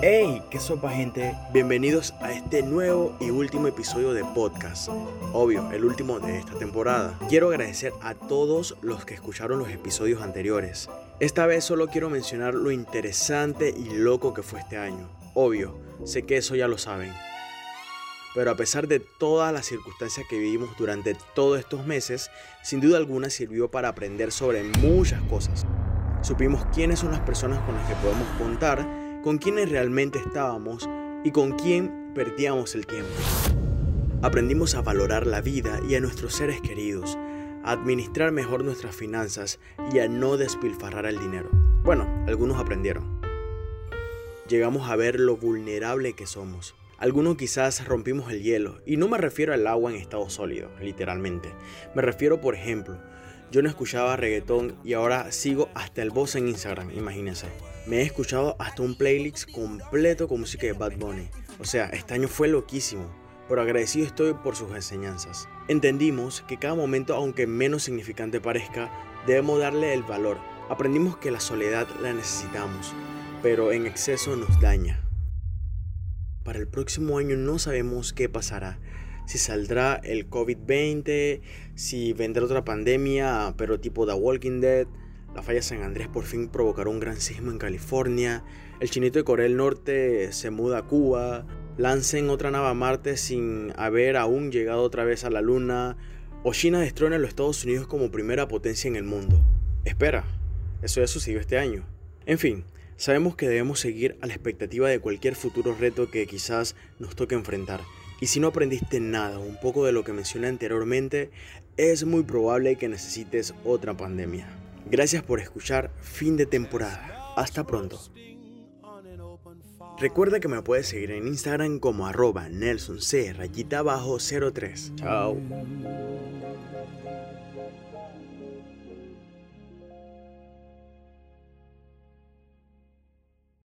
¡Hey! ¿Qué sopa gente? Bienvenidos a este nuevo y último episodio de podcast. Obvio, el último de esta temporada. Quiero agradecer a todos los que escucharon los episodios anteriores. Esta vez solo quiero mencionar lo interesante y loco que fue este año. Obvio, sé que eso ya lo saben. Pero a pesar de todas las circunstancias que vivimos durante todos estos meses, sin duda alguna sirvió para aprender sobre muchas cosas. Supimos quiénes son las personas con las que podemos contar, con quiénes realmente estábamos y con quién perdíamos el tiempo. Aprendimos a valorar la vida y a nuestros seres queridos, a administrar mejor nuestras finanzas y a no despilfarrar el dinero. Bueno, algunos aprendieron. Llegamos a ver lo vulnerable que somos. Algunos quizás rompimos el hielo, y no me refiero al agua en estado sólido, literalmente. Me refiero, por ejemplo, yo no escuchaba reggaetón y ahora sigo hasta el voz en Instagram, imagínense. Me he escuchado hasta un playlist completo con música de Bad Bunny. O sea, este año fue loquísimo, pero agradecido estoy por sus enseñanzas. Entendimos que cada momento, aunque menos significante parezca, debemos darle el valor. Aprendimos que la soledad la necesitamos, pero en exceso nos daña. Para el próximo año no sabemos qué pasará si saldrá el COVID-20, si vendrá otra pandemia, pero tipo The Walking Dead. La falla San Andrés por fin provocará un gran sismo en California. El chinito de Corea del Norte se muda a Cuba. Lancen otra nave a Marte sin haber aún llegado otra vez a la Luna. O China destruye a los Estados Unidos como primera potencia en el mundo. Espera, eso ya sucedió este año. En fin, sabemos que debemos seguir a la expectativa de cualquier futuro reto que quizás nos toque enfrentar. Y si no aprendiste nada, un poco de lo que mencioné anteriormente, es muy probable que necesites otra pandemia. Gracias por escuchar fin de temporada. Hasta pronto. Recuerda que me puedes seguir en Instagram como arroba Nelson C rayita abajo 03. Chao.